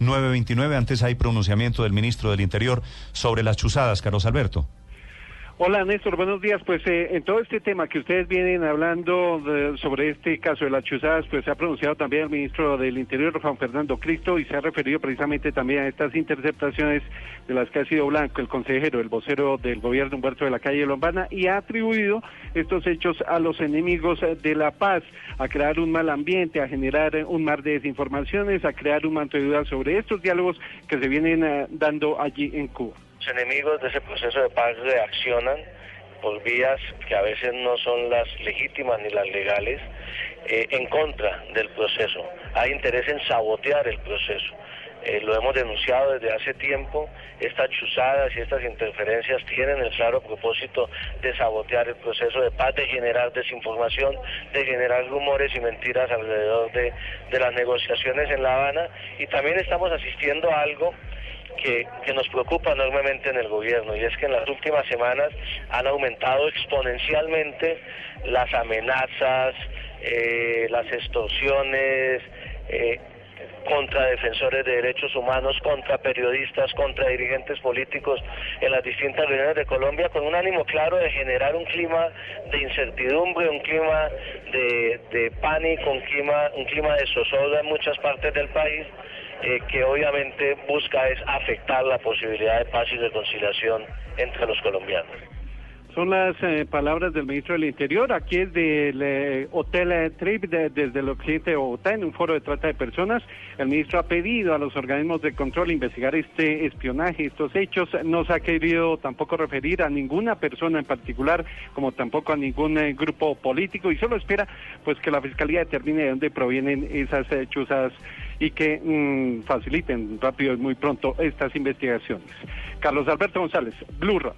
929, antes hay pronunciamiento del ministro del Interior sobre las chuzadas, Carlos Alberto. Hola Néstor, buenos días. Pues eh, en todo este tema que ustedes vienen hablando sobre este caso de las chuzadas, pues se ha pronunciado también el ministro del Interior, Juan Fernando Cristo, y se ha referido precisamente también a estas interceptaciones de las que ha sido blanco el consejero, el vocero del gobierno Humberto de la Calle Lombana, y ha atribuido estos hechos a los enemigos de la paz, a crear un mal ambiente, a generar un mar de desinformaciones, a crear un manto de dudas sobre estos diálogos que se vienen eh, dando allí en Cuba. Los enemigos de ese proceso de paz reaccionan por vías que a veces no son las legítimas ni las legales eh, en contra del proceso. Hay interés en sabotear el proceso. Eh, lo hemos denunciado desde hace tiempo. Estas chuzadas y estas interferencias tienen el claro propósito de sabotear el proceso de paz, de generar desinformación, de generar rumores y mentiras alrededor de, de las negociaciones en La Habana. Y también estamos asistiendo a algo que, nos preocupa enormemente en el gobierno y es que en las últimas semanas han aumentado exponencialmente las amenazas, eh, las extorsiones eh, contra defensores de derechos humanos, contra periodistas, contra dirigentes políticos en las distintas regiones de Colombia con un ánimo claro de generar un clima de incertidumbre, un clima de, de pánico, un clima, un clima de zozobra en muchas partes del país eh, que obviamente busca es afectar la posibilidad de paz y reconciliación entre los colombianos. Son las eh, palabras del ministro del Interior. Aquí es del eh, Hotel eh, Trip de- desde el occidente de Bogotá, en un foro de trata de personas. El ministro ha pedido a los organismos de control investigar este espionaje, estos hechos. No se ha querido tampoco referir a ninguna persona en particular, como tampoco a ningún eh, grupo político, y solo espera pues que la Fiscalía determine de dónde provienen esas eh, chuzas y que mm, faciliten rápido y muy pronto estas investigaciones. Carlos Alberto González, Blue Rock.